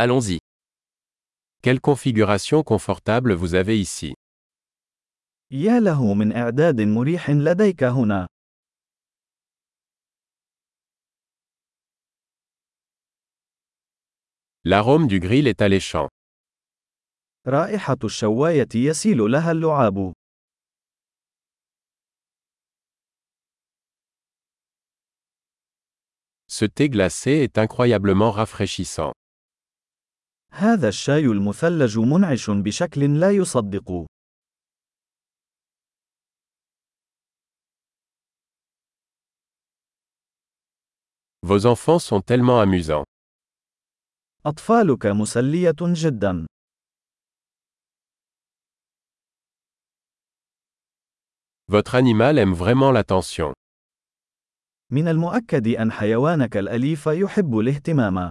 Allons-y. Quelle configuration confortable vous avez ici. يا له من إعداد مريح لديك هنا. L'arôme du grill est alléchant. رائحة الشواية يسيل لها اللعاب. Ce thé glacé est incroyablement rafraîchissant. هذا الشاي المثلج منعش بشكل لا يصدق. Vos enfants sont tellement amusants. أطفالك مسلية جدا. Votre animal aime vraiment l'attention. من المؤكد أن حيوانك الأليف يحب الاهتمام.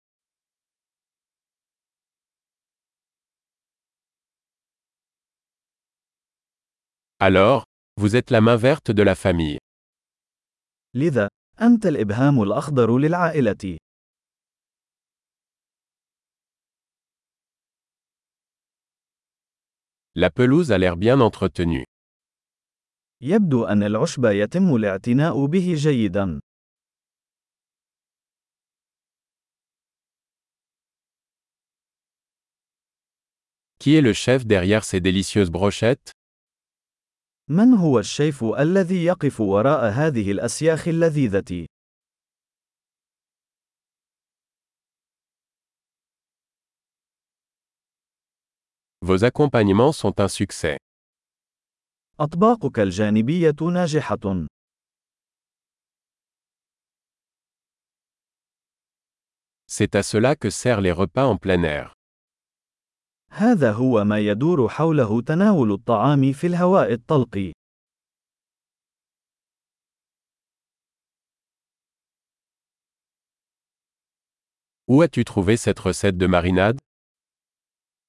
Alors, vous êtes la main verte de la famille. لذا، أنت الإبهام الأخضر للعائلة. La pelouse a l'air bien entretenue. يبدو أن العشب يتم الاعتناء به جيدا. Qui est le chef derrière ces délicieuses brochettes من هو الشيف الذي يقف وراء هذه الأسياخ اللذيذة؟ Vos accompagnements sont un succès. أطباقك الجانبية ناجحة. C'est à cela que servent les repas en plein air. هذا هو ما يدور حوله تناول الطعام في الهواء الطلق. Où as-tu trouvé cette recette de marinade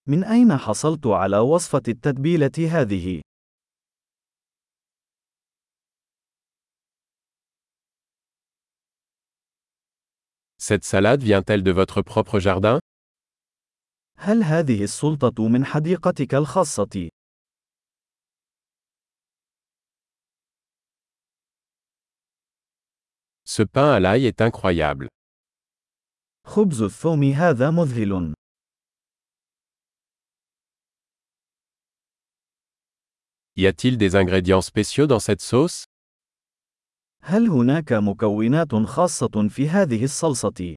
من أين حصلت على وصفة التتبيلة هذه؟ Cette salade vient-elle de votre propre jardin هل هذه السلطة من حديقتك الخاصة؟ Ce pain à l'ail est incroyable. خبز الثوم هذا مذهل. Y a-t-il des ingrédients spéciaux dans cette sauce هل هناك مكونات خاصة في هذه الصلصة؟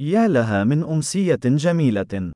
يا لها من أمسية جميلة.